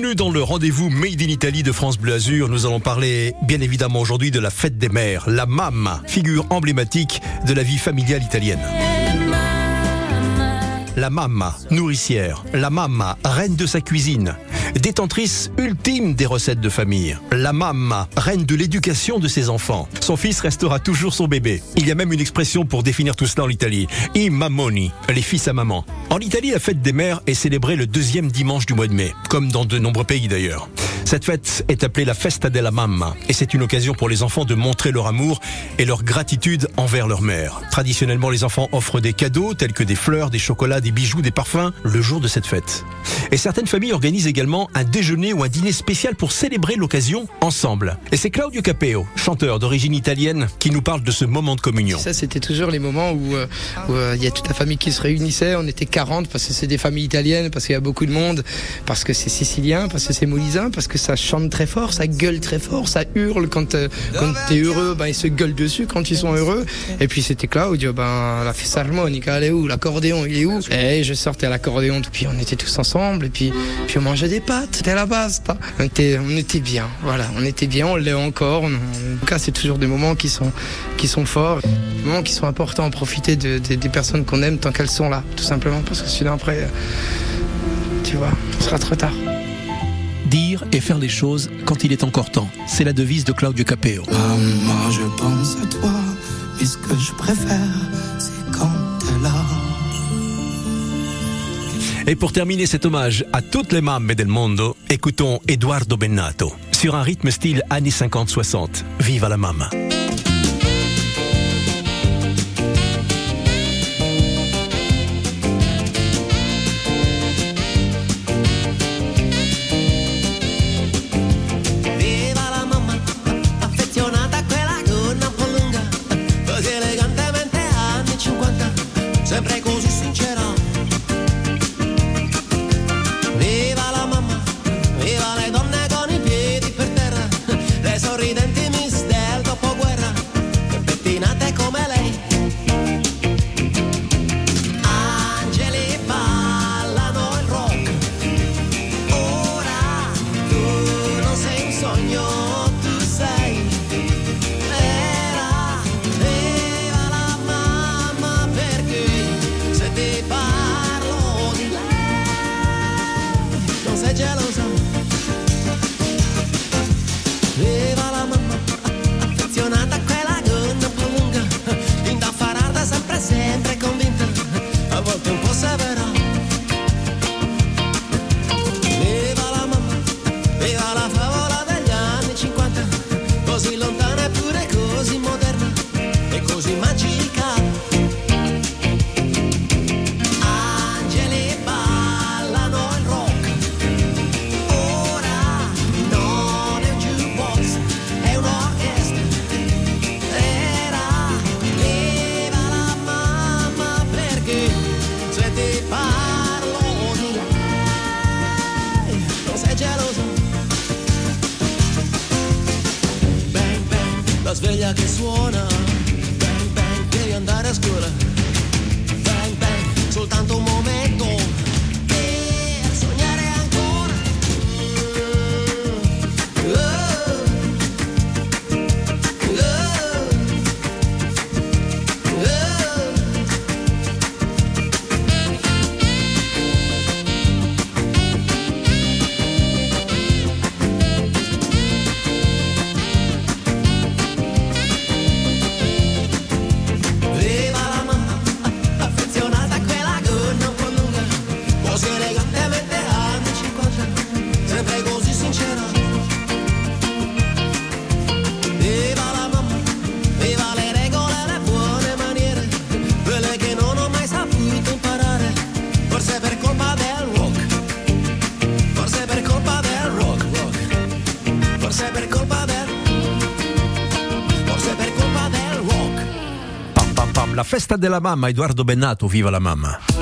Bienvenue dans le rendez-vous Made in Italy de France Bleu Azur. Nous allons parler bien évidemment aujourd'hui de la fête des mères, la mamma, figure emblématique de la vie familiale italienne. La mamma, nourricière. La mamma, reine de sa cuisine. Détentrice ultime des recettes de famille. La mamma, reine de l'éducation de ses enfants. Son fils restera toujours son bébé. Il y a même une expression pour définir tout cela en Italie. I mammoni, les fils à maman. En Italie, la fête des mères est célébrée le deuxième dimanche du mois de mai, comme dans de nombreux pays d'ailleurs. Cette fête est appelée la Festa della Mamma et c'est une occasion pour les enfants de montrer leur amour et leur gratitude envers leur mère. Traditionnellement, les enfants offrent des cadeaux tels que des fleurs, des chocolats, des bijoux, des parfums le jour de cette fête. Et certaines familles organisent également un déjeuner ou un dîner spécial pour célébrer l'occasion ensemble. Et c'est Claudio Capeo, chanteur d'origine italienne, qui nous parle de ce moment de communion. Ça, c'était toujours les moments où euh, euh, il y a toute la famille qui se réunissait. On était 40 parce que c'est des familles italiennes, parce qu'il y a beaucoup de monde, parce que c'est sicilien, parce que c'est molisin, parce que ça chante très fort, ça gueule très fort, ça hurle quand euh, quand t'es heureux, ben ils se gueulent dessus quand ils sont heureux. Et puis c'était Claudio, ben la fisarmonica, elle est où? L'accordéon, il est où? Et je sortais à l'accordéon, puis on était tous ensemble, et puis on mangeait des pâtes, c'était la basta. On était on était bien, voilà, on était bien, on l'est encore. En tout cas, c'est toujours des moments qui sont qui sont forts, des moments qui sont importants. Profiter de, de- des personnes qu'on aime tant qu'elles sont là, tout simplement, parce que sinon après, euh, tu vois, ce sera trop tard. Dire et faire les choses quand il est encore temps. C'est la devise de Claudio Capeo. Ah, moi je pense à toi, mais ce que je préfère, c'est quand t'es là. Et pour terminer cet hommage à toutes les mamme del mondo, écoutons Eduardo Bennato sur un rythme style années 50-60. Viva la mamma. Le sorridenti miss del dopoguerra, che pettinate come lei. Angeli ballano il rock. Ora tu non sei un sogno, tu sei vera. Viva la mamma perché se ti parlo di lei non sei gelosa. Viva ti parlo non sei geloso? Bang bang, la sveglia che suona. Bang bang, devi andare a scuola. Bang bang, soltanto un momento anni 50, sempre così sincera. Viva la mamma, viva le regole le buone maniere, quelle che non ho mai saputo imparare, forse per colpa del rock, forse per colpa del rock, forse per colpa del, forse per colpa del rock. Pam pam pam, la festa della mamma, Eduardo Bennato, viva la mamma.